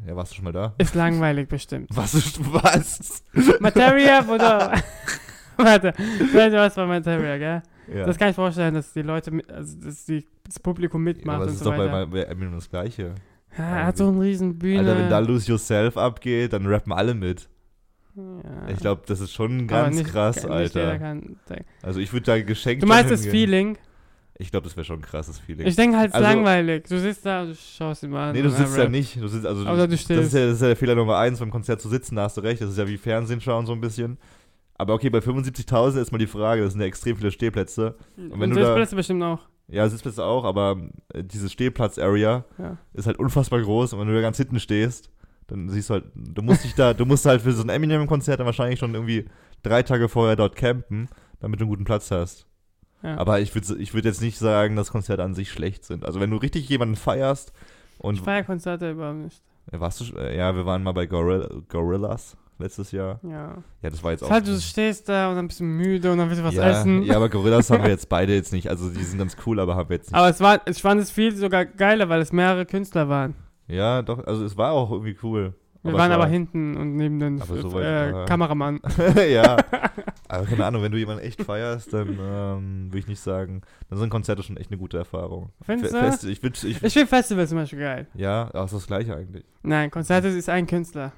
Ja, warst du schon mal da? ist langweilig bestimmt. Was ist, was? Materia, Bruder. Warte, du weißt was von Materia, gell? Ja. Das kann ich vorstellen, dass die Leute, mit, also dass die, das Publikum mitmacht aber es und ist so doch bei, weiter. bei Eminem das Gleiche. ja, er hat so eine riesen Bühne. Alter, wenn da Lose Yourself abgeht, dann rappen alle mit. ja. Ich glaube, das ist schon ganz nicht- krass, jeder Alter. kann- Also ich würde da geschenkt Du meinst das. Feeling? Ich glaube, das wäre schon ein krasses Feeling. Ich denke halt, es ist Also- langweilig. Du sitzt da und du schaust mal an. nee, du sitzt ja nicht. Du sitzt, also, Oder du Das ist, stehst. ja, das ist ja der Fehler Nummer eins, beim Konzert zu sitzen, da hast du recht. Das ist ja wie Fernsehen schauen so ein bisschen. Aber okay, bei 75.000 ist mal die Frage, das sind ja extrem viele Stehplätze. Und, wenn du da- Sitzplätze bestimmt auch. Ja, Sitzplätze auch, aber äh, diese Stehplatz-Area Ja. ist halt unfassbar groß und wenn du da ganz hinten stehst, dann siehst du halt, du musst dich da, du musst halt für so ein Eminem-Konzert dann wahrscheinlich schon irgendwie drei Tage vorher dort campen, damit du einen guten Platz hast. Ja. Aber ich würde ich würd jetzt nicht sagen, dass Konzerte an sich schlecht sind. Also wenn du richtig jemanden feierst und ich feiere Konzerte überhaupt nicht. Ja, warst du, äh, ja, wir waren mal bei Gorilla, Gorillas letztes Jahr. Ja. Ja, das war jetzt Es auch. halt, du stehst da und dann bist du müde und dann willst du was ja, essen. ja, aber Gorillas haben wir jetzt beide jetzt nicht. Also die sind ganz cool, aber haben wir jetzt nicht. Aber es war, ich fand es viel sogar geiler, weil es mehrere Künstler waren. ja, doch, also es war auch irgendwie cool. Wir es waren war- aber hinten und neben den Aber so äh, Kameramann. ja. Aber keine Ahnung, wenn du jemanden echt feierst, dann ähm, würde ich nicht sagen, dann sind Konzerte schon echt eine gute Erfahrung. Findest Fe- du? Ich würd, ich, Ich finde Festivals zum Beispiel geil. ja, aber ist das gleiche eigentlich. Nein, Konzerte ist ein Künstler.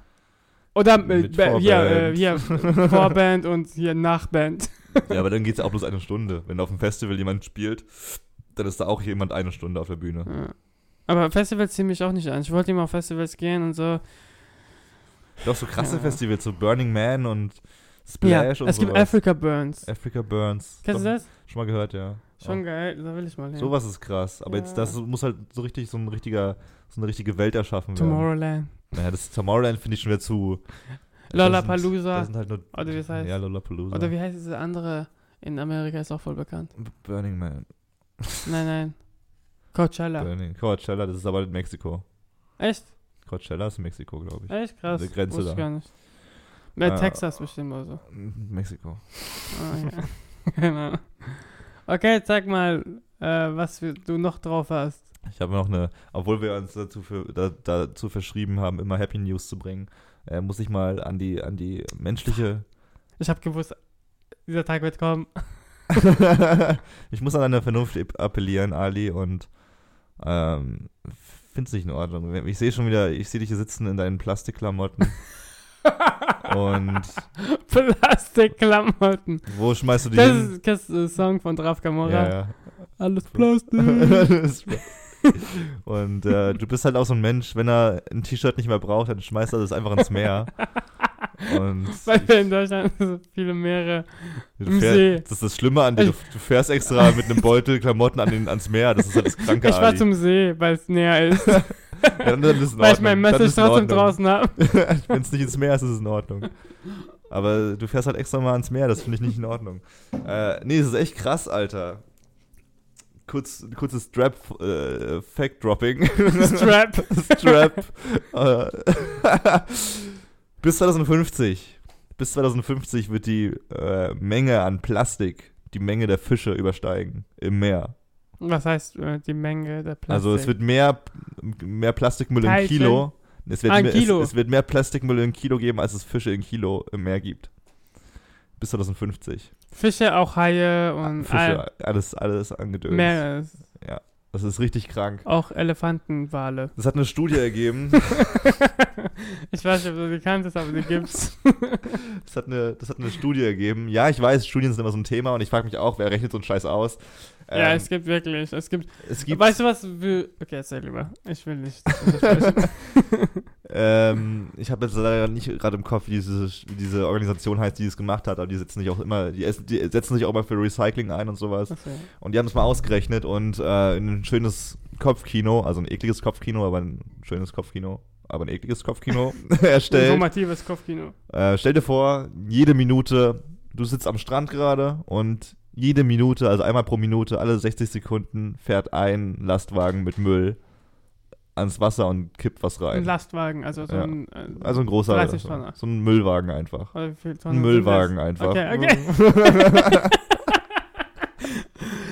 Oder äh, be- hier, äh, Vorband. hier Vorband und hier Nachband. Ja, aber dann geht es ja auch bloß eine Stunde. Wenn auf dem Festival jemand spielt, dann ist da auch jemand eine Stunde auf der Bühne. Ja. Aber Festivals ziehen mich auch nicht an. Ich wollte immer auf Festivals gehen und so. Doch so krasse Ja. Festivals, so Burning Man und Ja, Splash und es gibt sowas. Africa Burns. Africa Burns. Kennst du Doch, das? Schon mal gehört, ja. Schon Ja. geil, da will ich mal hin. Sowas ist krass. Aber jetzt, Ja. das muss halt so richtig, so ein richtiger, so eine richtige Welt erschaffen werden. Tomorrowland. Naja, das Tomorrowland finde ich schon wieder zu. Lollapalooza. Das sind halt nur, Oder wie es heißt. Ja, Lollapalooza. Oder wie heißt diese andere in Amerika, ist auch voll bekannt. Burning Man. Nein, nein. Coachella. Burning. Coachella, das ist aber in Mexiko. Echt? Coachella ist in Mexiko, glaube ich. Echt krass. An der Grenze Wusste ich da. gar nicht. Bei Ah. Texas bestimmt oder so. Mexiko. Ah, ja. genau. Okay, sag mal, äh, was wir, du noch drauf hast. Ich habe noch eine, obwohl wir uns dazu, für, da, dazu verschrieben haben, immer Happy News zu bringen, äh, muss ich mal an die, an die menschliche. Ich habe gewusst, dieser Tag wird kommen. ich muss an deine Vernunft ap- appellieren, Ali, und ähm, find's nicht in Ordnung. Ich sehe schon wieder, ich sehe dich hier sitzen in deinen Plastikklamotten. und Plastikklamotten. wo schmeißt du die Das hin? ist das ist ein Song von Draf Gamora. Ja, ja. Alles Plastik. und äh, du bist halt auch so ein Mensch, wenn er ein T-Shirt nicht mehr braucht, dann schmeißt er das einfach ins Meer. Und Weil wir in Deutschland so viele Meere. im fähr- See. das ist das Schlimme an dir. Du, du fährst extra mit einem Beutel Klamotten an den, ans Meer. Das ist halt das Kranke, Ich war Ali. zum See, weil es näher ist. ja, dann, dann ist weil ich mein in trotzdem draußen habe. Wenn es nicht ins Meer ist, ist es in Ordnung. Aber du fährst halt extra mal ans Meer, das finde ich nicht in Ordnung. Äh, nee, das ist echt krass, Alter. Kurz, kurzes Strap, äh, Fact-Dropping. Strap. Strap. Äh, bis 2050. Bis 2050 wird die äh, Menge an Plastik, die Menge der Fische übersteigen im Meer. Was heißt äh, die Menge der Plastik? Also es wird mehr, mehr Plastikmüll im Teilchen? Kilo. Es wird, Ah, ein mehr, Kilo. Es, es wird mehr Plastikmüll im Kilo geben, als es Fische im Kilo im Meer gibt. Bis 2050. Fische, auch Haie und Fische, alles, alles angedönt. all, mehr ist. Das ist richtig krank. Auch Elefantenwale. Das hat eine Studie ergeben. ich weiß nicht, ob du die kanntest, aber die gibt's. Das hat, eine, das hat eine Studie ergeben. Ja, ich weiß, Studien sind immer so ein Thema und ich frage mich auch, wer rechnet so einen Scheiß aus? Ja, Ähm, es gibt wirklich. Es gibt. es gibt weißt du was? Okay, erzähl lieber. Ich will nicht. Ähm, ich habe jetzt leider nicht gerade im Kopf, wie diese, wie diese Organisation heißt, die es gemacht hat, aber die setzen sich auch immer, die, die setzen sich auch immer für Recycling ein und sowas. Achso. Und die haben es mal ausgerechnet und äh, in ein schönes Kopfkino, also ein ekliges Kopfkino, aber ein schönes Kopfkino, aber ein ekliges Kopfkino erstellt. Informatives Kopfkino. Äh, stell dir vor, jede Minute, du sitzt am Strand gerade und jede Minute, also einmal pro Minute, alle 60 Sekunden fährt ein Lastwagen mit Müll ans Wasser und kippt was Ein rein. Lastwagen, also so Ja. ein. äh, Also ein großer, 30 so, Tonner. so ein Müllwagen einfach. Ein Müllwagen einfach. Okay, okay.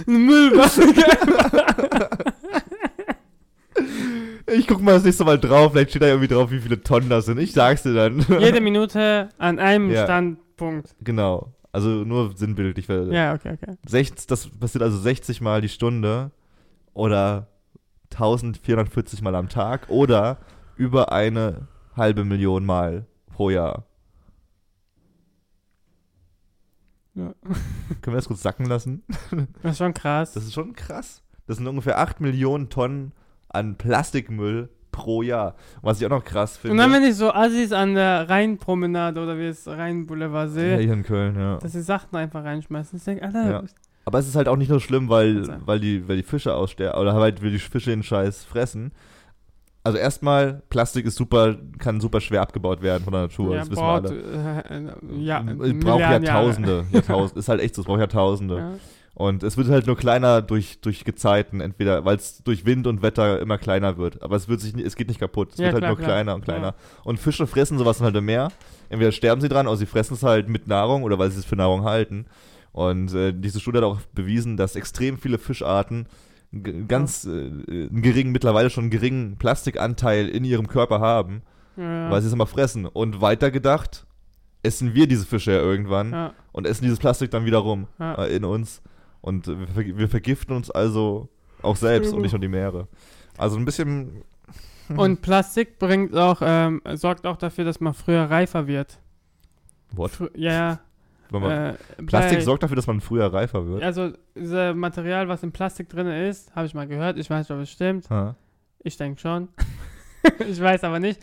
Ein Müllwagen. Ich guck mal das nächste Mal drauf, vielleicht steht da irgendwie drauf, wie viele Tonnen das sind. Ich sag's dir dann. Jede Minute an einem Ja. Standpunkt. genau. Also nur sinnbildlich. weil Ja, okay, okay. 60, das passiert also 60 Mal die Stunde oder 1440 Mal am Tag oder über eine halbe Million Mal pro Jahr. Ja. Können wir das kurz sacken lassen? Das ist schon krass. Das ist schon krass. Das sind ungefähr 8 Millionen Tonnen an Plastikmüll pro Jahr. Was ich auch noch krass finde. Und dann, wenn ich so Assis an der Rheinpromenade oder wie es Rheinboulevard ja, sehe, hier in Köln, ja. dass sie Sachen einfach reinschmeißen. Ich denke, Alter, Ja. Aber es ist halt auch nicht nur schlimm, weil, weil, die, weil die Fische aussterben oder halt, weil die Fische den Scheiß fressen. Also erstmal, Plastik ist super, kann super schwer abgebaut werden von der Natur, ja, das wissen wir braucht, alle. äh, äh, ja, braucht. Jahrtausende. Jahrtausende. ist halt echt so, es braucht Jahrtausende. Ja. Und es wird halt nur kleiner durch, durch Gezeiten, entweder, weil es durch Wind und Wetter immer kleiner wird. Aber es wird sich, es geht nicht kaputt. Es Ja, wird halt klar, nur klar. kleiner und kleiner. Und Fische fressen sowas halt im Meer. Entweder sterben sie dran, oder sie fressen es halt mit Nahrung oder weil sie es für Nahrung halten. Und äh, diese Studie hat auch bewiesen, dass extrem viele Fischarten ganz äh, einen geringen, mittlerweile schon einen geringen Plastikanteil in ihrem Körper haben, Ja, weil sie es immer fressen. Und weitergedacht, essen wir diese Fische ja irgendwann ja, und essen dieses Plastik dann wiederum Ja. äh, in uns. Und wir, ver- wir vergiften uns also auch selbst und nicht nur die Meere. Also ein bisschen. Und Plastik bringt auch, ähm, sorgt auch dafür, dass man früher reifer wird. What? Fr ja, ja. Äh, Plastik sorgt dafür, dass man früher reifer wird. Also, dieses Material, was im Plastik drin ist, habe ich mal gehört. Ich weiß nicht, ob es stimmt. Ha. Ich denke schon. ich weiß aber nicht.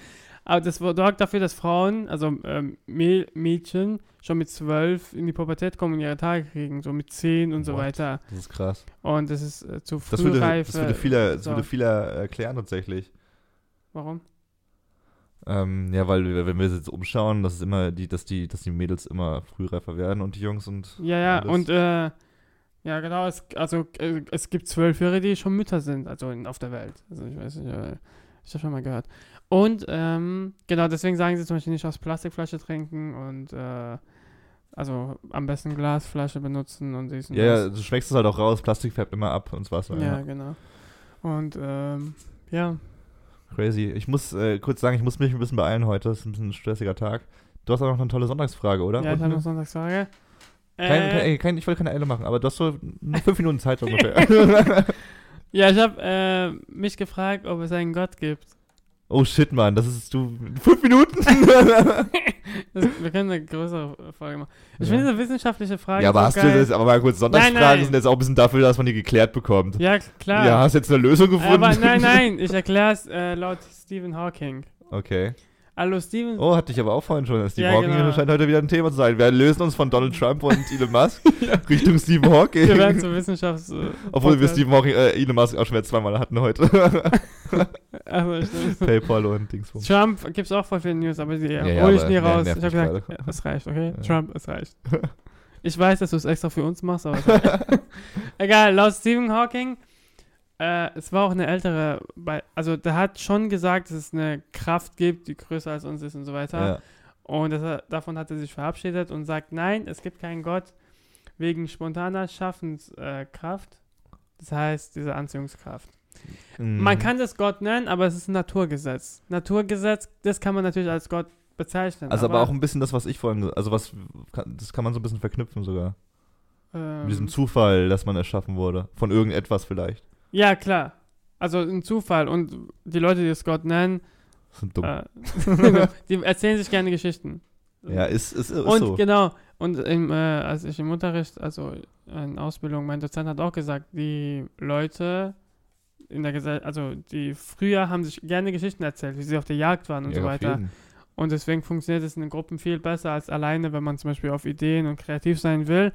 Aber das sorgt dafür, dass Frauen, also ähm, Mä- Mädchen, schon mit zwölf in die Pubertät kommen und ihre Tage kriegen, so mit zehn und so What? weiter. Das ist krass. Und das ist äh, zu früh Das würde, das würde viel, das so. würde viel erklären tatsächlich. Warum? Ähm, ja, weil wenn wir jetzt umschauen, dass es immer die, dass die, dass die Mädels immer frühreifer werden und die Jungs und Ja, ja, alles. und äh, ja, genau, es, also äh, es gibt Zwölfjährige, die schon Mütter sind, also in, auf der Welt. Also ich weiß nicht, äh, ich habe schon mal gehört. Und ähm, genau, deswegen sagen sie zum Beispiel nicht aus Plastikflasche trinken und äh, also am besten Glasflasche benutzen und dies und ja, ja, du schmeckst es halt auch raus, Plastik färbt immer ab ins Wasser. Ja, Ja. genau. Und ähm, ja, Crazy. Ich muss äh, kurz sagen, ich muss mich ein bisschen beeilen heute. Es ist ein bisschen ein stressiger Tag. Du hast auch noch eine tolle Sonntagsfrage, oder? ja, ich Und habe eine- noch Sonntagsfrage. Kein, Äh, kein, kein, ich wollte keine Eile machen, aber du hast so nur fünf Minuten Zeit ungefähr. ja, ich habe äh, mich gefragt, ob es einen Gott gibt. Oh shit, Mann, das ist du. Fünf Minuten? Das, wir können eine größere Folge machen. Ich Ja. finde diese wissenschaftliche Frage ja, aber hast geil. du das, aber mal kurz, Sonntagsfragen nein. sind jetzt auch ein bisschen dafür, dass man die geklärt bekommt. Ja, klar. Ja, hast jetzt eine Lösung gefunden? Aber nein, nein, ich erkläre es äh, laut Stephen Hawking. Okay. Hallo Stephen. Oh, hatte ich aber auch vorhin schon. Steve Ja, Hawking genau. scheint heute wieder ein Thema zu sein. Wir lösen uns von Donald Trump und Elon Musk Richtung Stephen Hawking. Wir werden zur Wissenschafts... Äh, Obwohl wir. Stephen Hawking, äh, Elon Musk auch schon wieder zweimal hatten heute. Also, stimmt. PayPal und Dingsbums. Trump gibt es auch voll viele News, aber die ja, hole ich nie raus. Ich habe gesagt, gerade. ja, es reicht, okay? Ja. Trump, es reicht. Ich weiß, dass du es extra für uns machst, aber. Egal, laut Stephen Hawking, äh, es war auch eine ältere, also der hat schon gesagt, dass es eine Kraft gibt, die größer als uns ist und so weiter. Ja. Und das, davon hat er sich verabschiedet und sagt, nein, es gibt keinen Gott wegen spontaner Schaffenskraft. das heißt, diese Anziehungskraft. Mhm. Man kann das Gott nennen, aber es ist ein Naturgesetz. Naturgesetz, das kann man natürlich als Gott bezeichnen. Also aber auch ein bisschen das, was ich vorhin, also was, kann, das kann man so ein bisschen verknüpfen sogar. ähm, Mit diesem Zufall, dass man erschaffen wurde. Von irgendetwas vielleicht. Ja, klar. Also ein Zufall. Und die Leute, die es Gott nennen, sind dumm. äh, die erzählen sich gerne Geschichten. ja, ist, ist, ist Und so. genau, und im, äh, als ich im Unterricht, also in Ausbildung, mein Dozent hat auch gesagt, die Leute in der Gesellschaft, also die früher haben sich gerne Geschichten erzählt, wie sie auf der Jagd waren und ja, so weiter. Und deswegen funktioniert es in den Gruppen viel besser als alleine, wenn man zum Beispiel auf Ideen und kreativ sein will,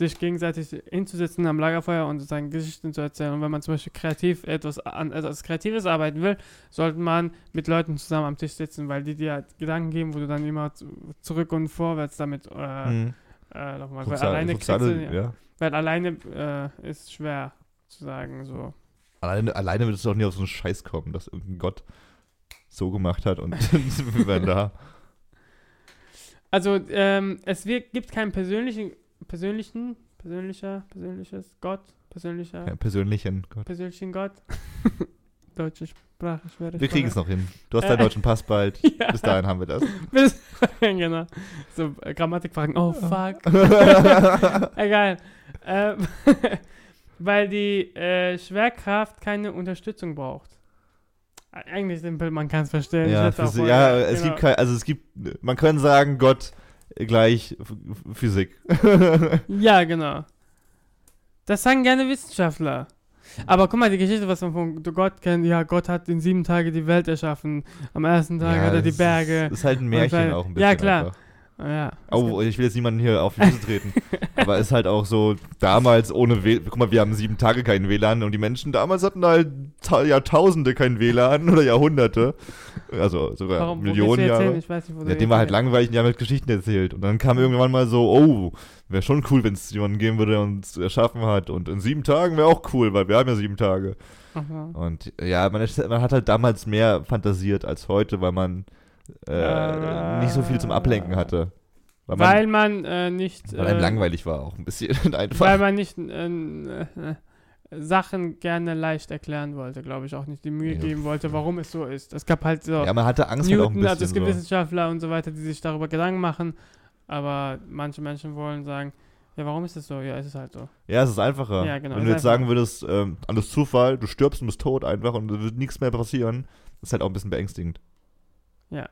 sich gegenseitig hinzusetzen am Lagerfeuer und sozusagen Geschichten zu erzählen. Und wenn man zum Beispiel kreativ etwas an etwas Kreatives arbeiten will, sollte man mit Leuten zusammen am Tisch sitzen, weil die dir halt Gedanken geben, wo du dann immer zu- zurück und vorwärts damit äh, Mhm. äh, nochmal. Weil alleine, kriegst soziale- du, ja. weil alleine äh, ist schwer zu sagen, so. Alleine, alleine würdest du doch nie auf so einen Scheiß kommen, dass irgendein Gott so gemacht hat und wir wären da. Also, ähm, es wird, gibt keinen persönlichen, persönlichen, persönlicher, persönliches Gott, persönlicher, Keinen persönlichen Gott. persönlichen Gott. Deutsche Sprache, schwere Wir kriegen es noch hin. Du hast Äh, deinen deutschen Pass bald. Ja. Bis dahin haben wir das. Bis, genau. So, äh, Grammatikfragen. Oh, fuck. Egal. Ähm, weil die äh, Schwerkraft keine Unterstützung braucht. E- Eigentlich simpel, man kann es verstehen. ja, ja, es genau. gibt kein, also es gibt, man kann sagen, Gott gleich Physik. Ja, genau. Das sagen gerne Wissenschaftler. Aber guck mal, die Geschichte, was man von Gott kennt, ja, Gott hat in sieben Tagen die Welt erschaffen. Am ersten Tag hat er die das Berge. Ist, ist halt ein Märchen weil- auch ein bisschen. Ja, klar. Einfach. Ja. Oh, ich will jetzt niemanden hier auf die Füße treten. aber ist halt auch so, damals ohne WLAN, guck mal, wir haben sieben Tage keinen WLAN und die Menschen damals hatten halt ta Jahrtausende kein WLAN oder Jahrhunderte. Also sogar Warum? Millionen? Jahre. Ich weiß nicht, wo Ja, dem war halt langweilig und die haben halt Geschichten erzählt. Und dann kam irgendwann mal so, oh, wäre schon cool, wenn es jemanden geben würde, der uns erschaffen hat. Und in sieben Tagen wäre auch cool, weil wir haben ja sieben Tage. Aha. Und ja, man, man hat halt damals mehr fantasiert als heute, weil man äh, Äh, nicht so viel zum Ablenken hatte. Weil, Weil man, man äh, nicht. weil einem äh, langweilig war auch ein bisschen einfach. Weil man nicht äh, äh, Sachen gerne leicht erklären wollte, glaube ich, auch nicht die Mühe Ja. geben wollte, warum es so ist. Es gab halt so ja, man hatte Angst halt auch ein Newton, also bisschen. es gibt so. Wissenschaftler und so weiter, die sich darüber Gedanken machen, aber manche Menschen wollen sagen, ja, warum ist es so? Ja, es ist halt so. Ja, es ist einfacher. Ja, genau, Wenn es du jetzt sagen würdest, ähm, alles Zufall, du stirbst und bist tot einfach und es wird nichts mehr passieren, ist halt auch ein bisschen beängstigend. Ja.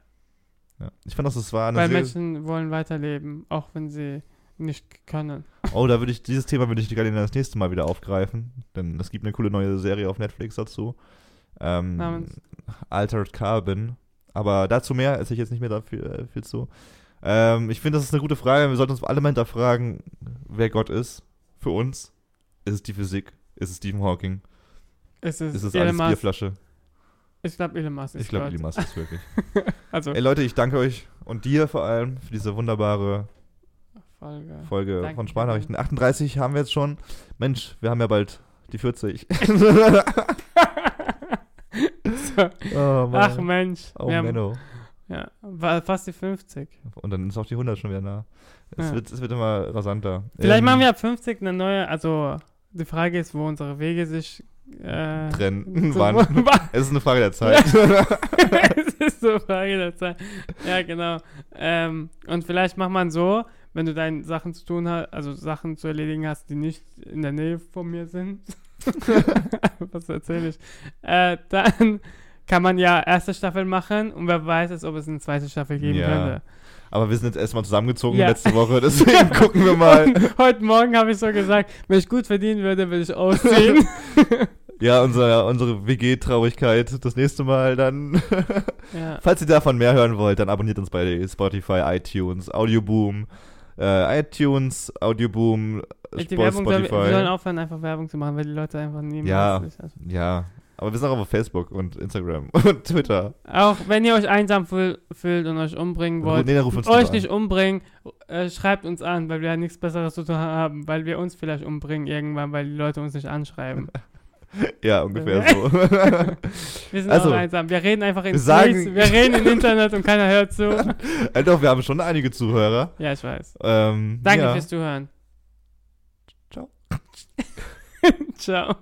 ja. Ich fand, das war eine Weil Menschen wollen weiterleben, auch wenn sie nicht können. Oh, da würde ich, dieses Thema würde ich gerne das nächste Mal wieder aufgreifen, denn es gibt eine coole neue Serie auf Netflix dazu. Ähm, Namens? Altered Carbon. Aber dazu mehr, erzähle ich jetzt nicht mehr dafür äh, viel zu. Ähm, ich finde, das ist eine gute Frage. Wir sollten uns alle mal hinterfragen, wer Gott ist. Für uns. Ist es die Physik? Ist es Stephen Hawking? Es ist, Ist es alles Musk. Bierflasche? Ich glaube, Elon Musk ist Ich glaube. Elon Musk ist wirklich. Also, Ey Leute, ich danke euch und dir vor allem für diese wunderbare Folge. Folge Danke. von Sprachnachrichten. 38 haben wir jetzt schon. Mensch, wir haben ja bald die 40. so. oh, Ach Mensch. Oh, wir haben, Menno. ja, war fast die 50. Und dann ist auch die 100 schon wieder nah. Es, Ja. wird, es wird immer rasanter. Vielleicht Ähm, machen wir ab 50 eine neue, also die Frage ist, wo unsere Wege sich äh, Trennen. Wann? Es ist eine Frage der Zeit. es ist eine Frage der Zeit. Ja, genau. Ähm, und vielleicht macht man so, wenn du deine Sachen zu tun hast, also Sachen zu erledigen hast, die nicht in der Nähe von mir sind. Was erzähle ich? Äh, dann kann man ja erste Staffel machen und wer weiß es, ob es eine zweite Staffel geben Ja. könnte. Aber wir sind jetzt erstmal zusammengezogen Ja. letzte Woche, deswegen gucken wir mal. Und heute Morgen habe ich so gesagt, wenn ich gut verdienen würde, würde ich ausziehen. Ja, unser, unsere WG-Traurigkeit das nächste Mal dann. ja. Falls ihr davon mehr hören wollt, dann abonniert uns bei Spotify, iTunes, Audioboom, äh, iTunes, Audioboom, Die Spot, Werbung soll, wir sollen Spotify. aufhören, einfach Werbung zu machen, weil die Leute einfach niemals. Ja. also- Ja, aber wir sind auch auf Facebook und Instagram und Twitter. Auch wenn ihr euch einsam fühl, fühlt und euch umbringen wollt, Nee, euch nicht an. umbringen, äh, schreibt uns an, weil wir ja nichts Besseres zu tun haben, weil wir uns vielleicht umbringen irgendwann, weil die Leute uns nicht anschreiben. Ja, ungefähr so. Wir sind Also, auch einsam. Wir reden einfach ins sagen-. Wir reden im Internet und keiner hört zu. äh, doch, wir haben schon einige Zuhörer. Ja, ich weiß. Ähm, Danke ja. fürs Zuhören. Ciao. Ciao.